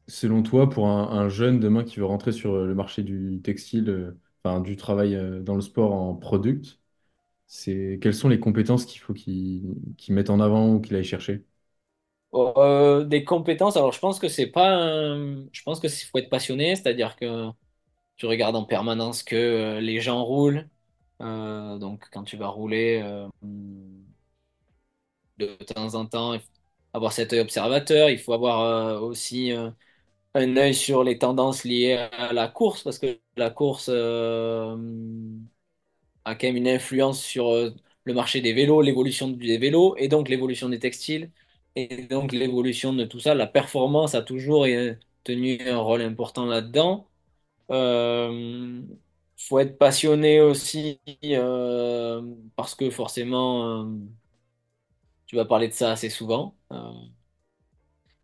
[SPEAKER 1] selon toi, pour un, un jeune demain qui veut rentrer sur le marché du textile, euh, enfin du travail dans le sport en product, c'est quelles sont les compétences qu'il faut qu'il mette en avant ou qu'il aille chercher?
[SPEAKER 2] Des compétences, alors je pense que c'est pas je pense que il faut être passionné, c'est-à-dire que tu regardes en permanence que les gens roulent. Donc quand tu vas rouler de temps en temps, il avoir cet œil observateur, il faut avoir euh, aussi euh, un œil sur les tendances liées à la course, parce que la course euh, a quand même une influence sur le marché des vélos, l'évolution des vélos, et donc l'évolution des textiles, et donc l'évolution de tout ça. La performance a toujours tenu un rôle important là-dedans. Euh, faut être passionné aussi, parce que forcément, tu vas parler de ça assez souvent, euh,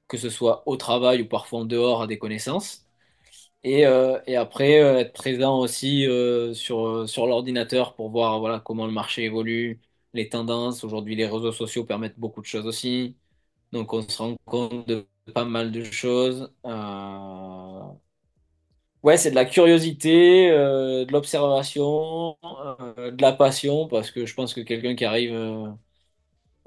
[SPEAKER 2] que ce soit au travail ou parfois en dehors à des connaissances. Et, euh, après, euh, être présent aussi sur, l'ordinateur pour voir voilà, comment le marché évolue, les tendances. Aujourd'hui, les réseaux sociaux permettent beaucoup de choses aussi. Donc, on se rend compte de pas mal de choses. Ouais, c'est de la curiosité, de l'observation, de la passion, parce que je pense que quelqu'un qui arrive,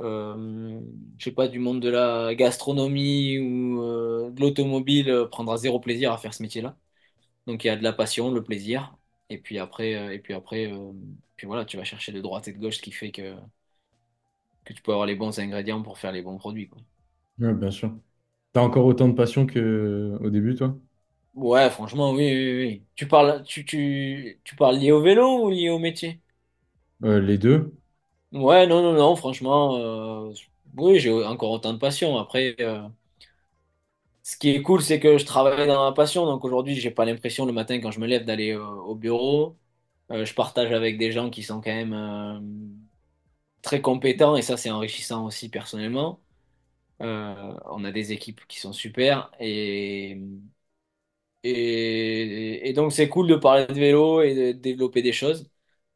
[SPEAKER 2] euh, je sais pas, du monde de la gastronomie ou euh, de l'automobile, euh, prendra zéro plaisir à faire ce métier-là. Donc il y a de la passion, le plaisir, et puis après, euh, et puis après, puis voilà, tu vas chercher de droite et de gauche, ce qui fait que, que tu peux avoir les bons ingrédients pour faire les bons produits, quoi.
[SPEAKER 1] Ouais, bien sûr. T'as encore autant de passion que au début, toi?
[SPEAKER 2] Ouais, franchement, oui, oui, oui. Tu parles, tu, tu, tu parles lié au vélo ou lié au métier?
[SPEAKER 1] Les deux?
[SPEAKER 2] Ouais, non, non, non, franchement, euh, oui, j'ai encore autant de passion. Après, euh, ce qui est cool, c'est que je travaille dans ma passion. Donc aujourd'hui, j'ai pas l'impression le matin quand je me lève d'aller euh, au bureau. Je partage avec des gens qui sont quand même très compétents et ça, c'est enrichissant aussi personnellement. On a des équipes qui sont super et, et donc c'est cool de parler de vélo et de développer des choses.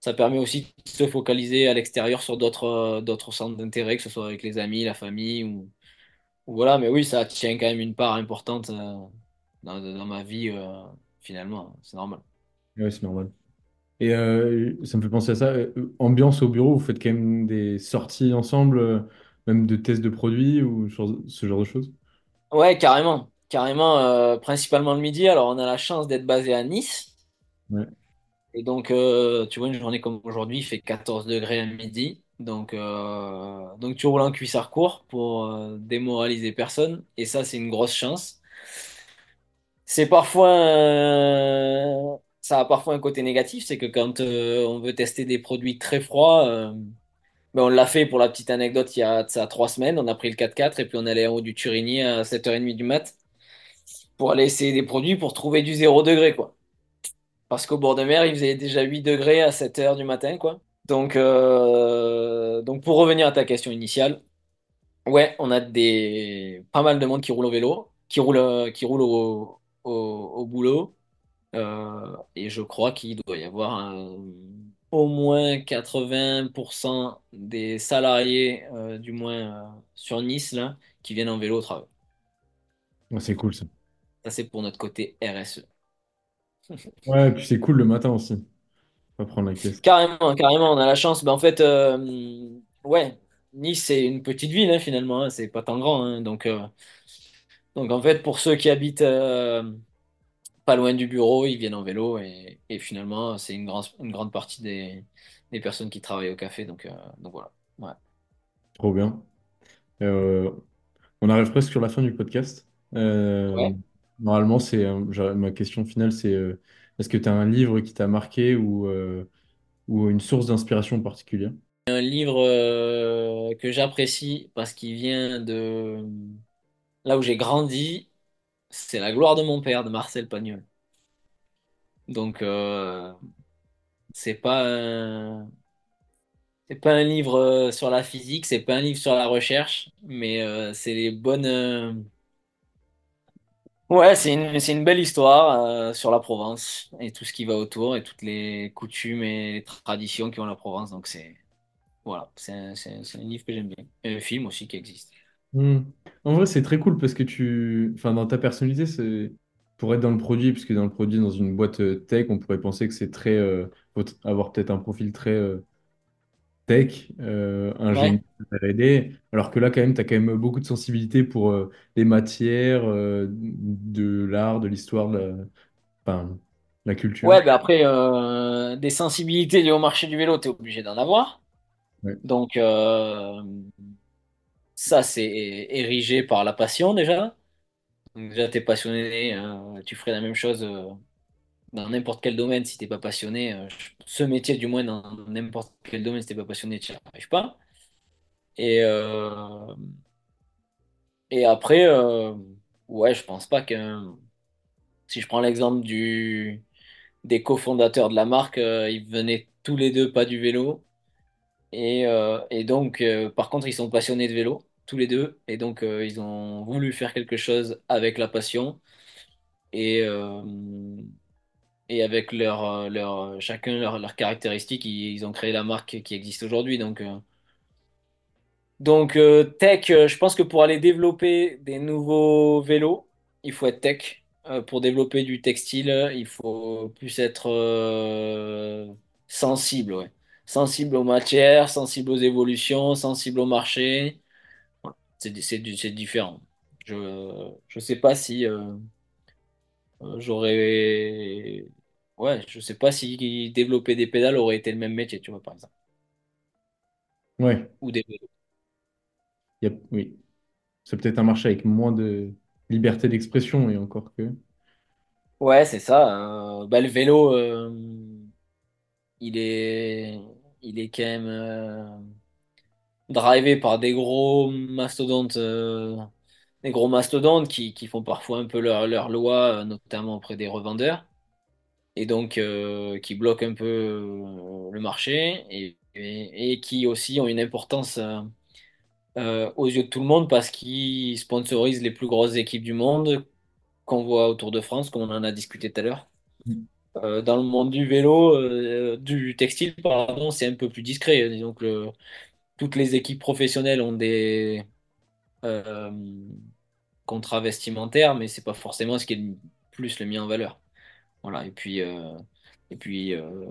[SPEAKER 2] Ça permet aussi de se focaliser à l'extérieur sur d'autres euh, d'autres centres d'intérêt, que ce soit avec les amis, la famille ou, ou voilà. Mais oui, ça tient quand même une part importante euh, dans, dans ma vie euh, finalement. C'est normal.
[SPEAKER 1] Ouais, c'est normal. Et euh, ça me fait penser à ça. ambiance au bureau, vous faites quand même des sorties ensemble, euh, même de tests de produits ou ce genre de choses?
[SPEAKER 2] Ouais, carrément. Carrément, euh, principalement le midi. Alors, on a la chance d'être basé à Nice.
[SPEAKER 1] Ouais.
[SPEAKER 2] Et donc, euh, tu vois, une journée comme aujourd'hui, il fait 14 degrés à midi. Donc, euh, donc tu roules en cuissard court pour euh, démoraliser personne. Et ça, c'est une grosse chance. C'est parfois, un- ça a parfois un côté négatif, c'est que quand on veut tester des produits très froids, ben on l'a fait pour la petite anecdote il y a trois semaines. On a pris le 4x4 et puis on allait en haut du Turigny à 7h30 du mat pour aller essayer des produits pour trouver du zéro degré, quoi. Parce qu'au bord de mer, il faisait déjà 8 degrés à 7h du matin, quoi. Donc, euh, donc pour revenir à ta question initiale, ouais, on a des pas mal de monde qui roule au vélo, qui roule, euh, qui roule au, au, au boulot. Euh, et je crois qu'il doit y avoir un- au moins 80% des salariés, euh, du moins sur Nice, là, qui viennent en vélo au travail.
[SPEAKER 1] C'est cool ça.
[SPEAKER 2] Ça, c'est pour notre côté RSE.
[SPEAKER 1] Ouais, et puis c'est cool le matin aussi. Pas prendre la caisse.
[SPEAKER 2] Carrément, carrément, on a la chance. Ben, en fait, euh, ouais, Nice, c'est une petite ville, hein, finalement, hein, c'est pas tant grand. hein. donc, euh, donc, en fait, pour ceux qui habitent euh, pas loin du bureau, ils viennent en vélo et, et finalement, c'est une, grande une grande partie des, des personnes qui travaillent au café. Donc, euh, donc voilà. Ouais.
[SPEAKER 1] Trop bien. Euh, on arrive presque sur la fin du podcast. Euh,
[SPEAKER 2] Ouais.
[SPEAKER 1] Normalement, c'est euh, ma question finale, c'est euh, est-ce que tu as un livre qui t'a marqué ou, euh, ou une source d'inspiration particulière?
[SPEAKER 2] Un livre que j'apprécie parce qu'il vient de là où j'ai grandi, c'est La gloire de mon père de Marcel Pagnol. Donc, c'est pas un, livre sur la physique, c'est pas un livre sur la recherche, mais c'est les bonnes. Ouais, c'est une, c'est une belle histoire euh, sur la Provence et tout ce qui va autour et toutes les coutumes et traditions qui ont la Provence. Donc, c'est voilà, c'est un, c'est un- livre que j'aime bien. Et un film aussi qui existe.
[SPEAKER 1] Hmm. En vrai, c'est très cool parce que tu, enfin, dans ta personnalité, pour être dans le produit, puisque dans le produit, dans une boîte euh, tech, on pourrait penser que c'est très, euh, avoir peut-être un profil très tech, euh, ingénieur. R&D, alors que là, quand même, tu as quand même beaucoup de sensibilité pour euh, les matières, euh, de l'art, de l'histoire, de la, enfin, la culture.
[SPEAKER 2] Ouais, ben après, euh, des sensibilités liées au marché du vélo, tu es obligé d'en avoir.
[SPEAKER 1] Ouais.
[SPEAKER 2] Donc, euh, ça, c'est érigé par la passion déjà. Donc déjà, t'es passionné, euh, tu ferais la même chose euh, dans n'importe quel domaine si t'es pas passionné. euh, ce métier, du moins, dans n'importe quel domaine, si t'es pas passionné, tu n'y arrives pas. Et, euh, et après, euh, ouais, je pense pas que si je prends l'exemple du des cofondateurs de la marque, euh, ils venaient tous les deux pas du vélo. Et, et donc, par contre, ils sont passionnés de vélo, tous les deux. Et donc, ils ont voulu faire quelque chose avec la passion et, et avec leur, euh, leur, chacun leurs caractéristiques, ils, ont créé la marque qui existe aujourd'hui. Donc, euh, donc euh, tech, euh, je pense que pour aller développer des nouveaux vélos, il faut être tech. Euh, pour développer du textile, il faut plus être euh, sensible. Sensible aux matières, sensible aux évolutions, sensible au marché. C'est différent. Je je sais pas si euh, euh, j'aurais ouais, je sais pas si développer des pédales aurait été le même métier, tu vois, par exemple.
[SPEAKER 1] Ouais,
[SPEAKER 2] Ou des vélos.
[SPEAKER 1] il y a- oui. C'est peut-être un marché avec moins de liberté d'expression et encore que.
[SPEAKER 2] Ouais, c'est ça. euh, bah, le vélo, euh, il est, il est quand même euh, drivé par des gros mastodontes, euh, des gros mastodontes qui, qui font parfois un peu leur, leur loi, euh, notamment auprès des revendeurs, et donc euh, qui bloquent un peu euh, le marché et, et, et qui aussi ont une importance euh, aux yeux de tout le monde parce qu'ils sponsorisent les plus grosses équipes du monde qu'on voit autour de France, comme on en a discuté tout à l'heure. Euh, dans le monde du vélo, du textile, pardon, c'est un peu plus discret. Disons que le- toutes les équipes professionnelles ont des contrats vestimentaires, mais c'est pas forcément ce qui est le plus le mis en valeur. Voilà. Et puis, euh, et puis, euh,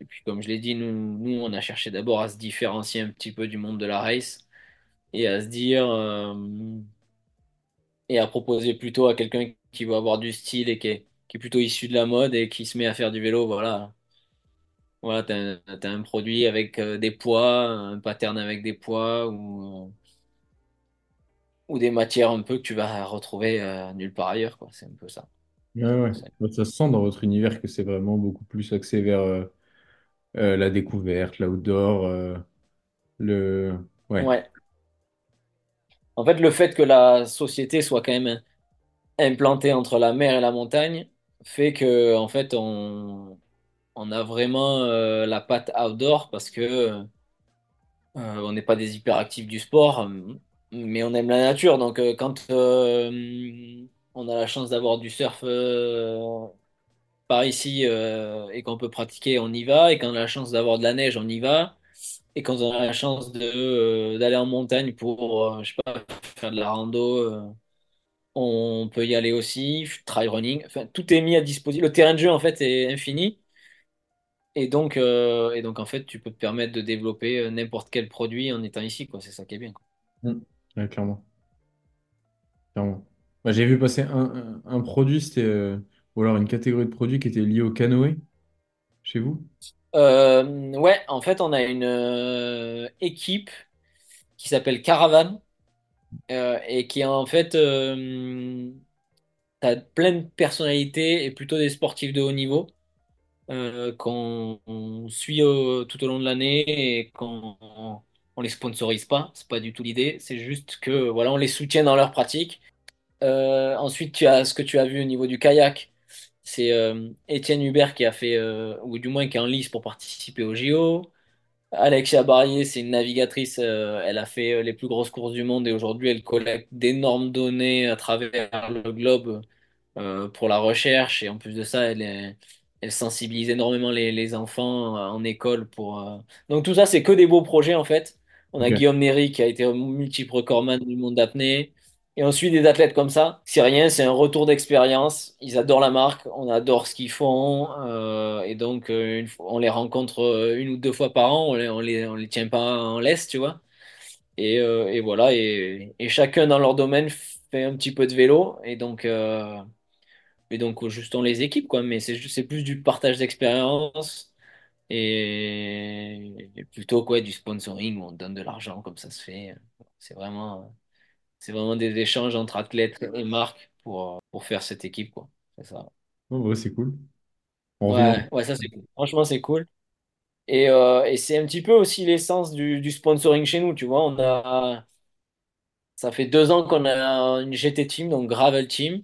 [SPEAKER 2] et puis, comme je l'ai dit, nous, nous, on a cherché d'abord à se différencier un petit peu du monde de la race et à se dire euh, et à proposer plutôt à quelqu'un qui veut avoir du style et qui est, qui est plutôt issu de la mode et qui se met à faire du vélo, voilà Voilà, t'as un, t'as un produit avec des poids, un pattern avec des poids ou, ou des matières un peu que tu vas retrouver nulle part ailleurs, quoi. C'est un peu ça.
[SPEAKER 1] Ouais, Bah, Ça se sent dans votre univers que c'est vraiment beaucoup plus axé vers euh, euh, la découverte, l'outdoor, euh, le... Ouais.
[SPEAKER 2] Ouais. En fait, le fait que la société soit quand même implantée entre la mer et la montagne fait que, en fait, on, on a vraiment euh, la patte outdoor parce que euh, on n'est pas des hyperactifs du sport, euh, mais on aime la nature. Donc, euh, quand euh, on a la chance d'avoir du surf euh, par ici euh, et qu'on peut pratiquer, on y va. Et quand on a la chance d'avoir de la neige, on y va. Et quand on a la chance euh, d'aller en montagne pour, je sais faire de la rando, on peut y aller aussi. Trail running, tout est mis à disposition. Le terrain de jeu, en fait, est infini. Et donc, en fait, tu peux te permettre de développer n'importe quel produit en étant ici. C'est ça qui est bien.
[SPEAKER 1] Mm. Clairement. Clairement. Bah, j'ai vu passer un, produit, c'était... euh, Ou alors une catégorie de produits qui était liée au canoë chez vous?
[SPEAKER 2] Euh, ouais, en fait, on a une euh, équipe qui s'appelle Caravan et qui en fait T'as plein de personnalités et plutôt des sportifs de haut niveau qu'on on suit tout au long de l'année et qu'on on les sponsorise pas. C'est pas du tout l'idée. C'est juste que voilà, on les soutient dans leur pratique. Euh, ensuite, tu as ce que tu as vu au niveau du kayak. C'est euh, Étienne Hubert qui a fait, euh, ou du moins qui est en lice pour participer au JO. Alexia Barrier, c'est une navigatrice. elle a fait les plus grosses courses du monde et aujourd'hui, elle collecte d'énormes données à travers le globe pour la recherche et en plus de ça, elle, est- elle sensibilise énormément les, les enfants en école pour. Donc tout ça, c'est que des beaux projets en fait. On a. Guillaume Néry qui a été multiple recordman du monde d'apnée. Et ensuite des athlètes comme ça. C'est rien, c'est un retour d'expérience. Ils adorent la marque, on adore ce qu'ils font. euh, et donc euh, on les rencontre euh, une ou deux fois par an, on les, on les, on les tient pas en laisse, tu vois. Et, et voilà, et, et chacun dans leur domaine fait un petit peu de vélo. Et donc. et donc, juste on les équipe, quoi. Mais c'est plus du partage d'expérience et, et plutôt quoi, du sponsoring où on donne de l'argent comme ça se fait. C'est vraiment, c'est vraiment des échanges entre athlètes et marques pour, pour faire cette équipe, quoi. C'est ça.
[SPEAKER 1] Oh, ouais, c'est cool. On revient.
[SPEAKER 2] Ouais, ouais, ça c'est cool. Franchement, c'est cool. Et, euh, et c'est un petit peu aussi l'essence du, du sponsoring chez nous, tu vois. On a, ça fait deux ans qu'on a une GT Team, donc Gravel Team.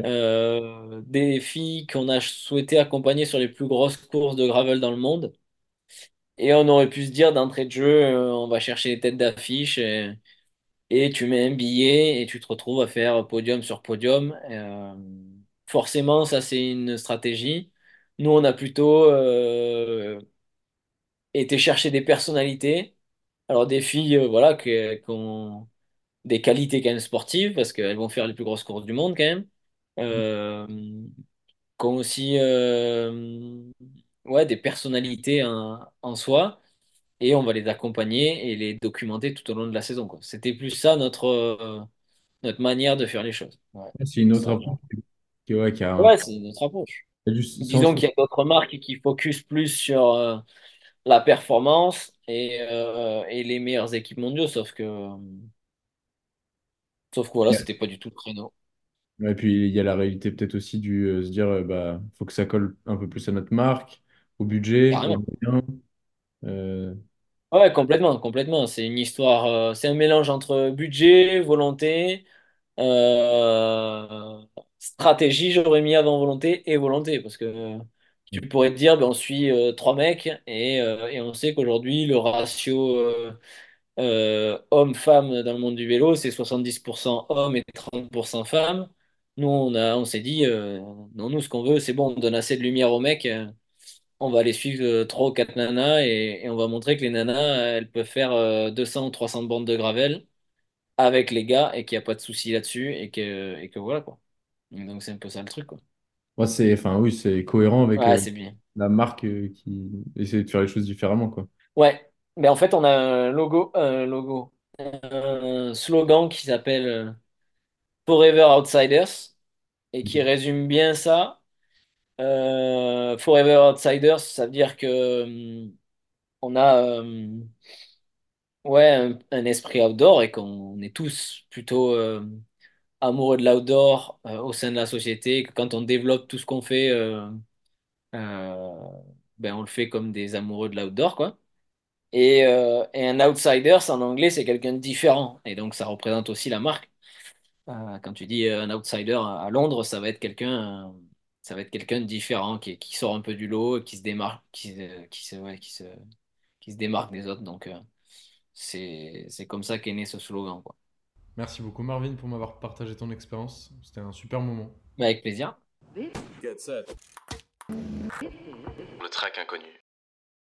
[SPEAKER 2] Euh, des filles qu'on a souhaité accompagner sur les plus grosses courses de gravel dans le monde. Et on aurait pu se dire d'entrée de jeu, euh, on va chercher les têtes d'affiche et, et tu mets un billet et tu te retrouves à faire podium sur podium. Euh, forcément, ça c'est une stratégie. Nous, on a plutôt euh, été chercher des personnalités. Alors des filles, euh, voilà, qui, qui ont des qualités quand même sportives parce qu'elles vont faire les plus grosses courses du monde quand même. Euh, qui ont aussi ouais, des personnalités en, en soi et on va les accompagner et les documenter tout au long de la saison, quoi. C'était plus ça notre, euh, notre manière de faire les choses. Ouais,
[SPEAKER 1] C'est une autre approche ouais,
[SPEAKER 2] ouais, c'est notre approche.
[SPEAKER 1] qui a du sens.
[SPEAKER 2] Disons qu'il y a d'autres marques qui focus plus sur euh, la performance et, euh, et les meilleures équipes mondiaux, sauf que, sauf que voilà, c'était pas du tout le créneau.
[SPEAKER 1] Et puis il y a la réalité peut-être aussi du euh, se dire euh, bah faut que ça colle un peu plus à notre marque, au budget, aux
[SPEAKER 2] Carrément.
[SPEAKER 1] moyens.
[SPEAKER 2] Ouais, complètement, complètement. C'est une histoire, euh, c'est un mélange entre budget, volonté, euh, stratégie, j'aurais mis avant volonté et volonté, parce que euh, tu pourrais te dire, ben, on suit euh, trois mecs et, euh, et on sait qu'aujourd'hui le ratio euh, euh, homme-femme dans le monde du vélo, c'est 70% hommes et 30% femmes. Nous, on a, on s'est dit, euh, non, nous, ce qu'on veut, c'est bon, on donne assez de lumière aux mecs. euh, on va aller suivre euh, trois ou quatre nanas et, et on va montrer que les nanas, euh, elles peuvent faire euh, 200 ou 300 bandes de gravel avec les gars et qu'il n'y a pas de souci là-dessus et que, et que voilà quoi. Donc c'est un peu ça le truc quoi.
[SPEAKER 1] moi, c'est enfin oui, c'est cohérent avec
[SPEAKER 2] Ouais,
[SPEAKER 1] euh,
[SPEAKER 2] bien.
[SPEAKER 1] la marque euh, qui essaie de faire les choses différemment quoi.
[SPEAKER 2] Ouais, mais en fait on a un logo, un logo, un slogan qui s'appelle euh, Forever Outsiders et qui résume bien ça. Euh, Forever Outsiders, ça veut dire que hum, on a euh, ouais un, esprit outdoor et qu'on est tous plutôt euh, amoureux de l'outdoor euh, au sein de la société, quand on développe tout ce qu'on fait, euh, ben on le fait comme des amoureux de l'outdoor, quoi. Et, un outsider, en anglais, c'est quelqu'un de différent. Et donc, ça représente aussi la marque. Quand tu dis un outsider à Londres, ça va être quelqu'un, ça va être quelqu'un de différent, qui, qui sort un peu du lot, qui se démarque, qui, se- qui se, ouais, qui se, qui se démarque des autres. Donc, euh, c'est, c'est comme ça qu'est né ce slogan, quoi.
[SPEAKER 1] Merci beaucoup Marvin pour m'avoir partagé ton expérience. C'était un super moment.
[SPEAKER 2] Mais avec plaisir.
[SPEAKER 4] Le track inconnu.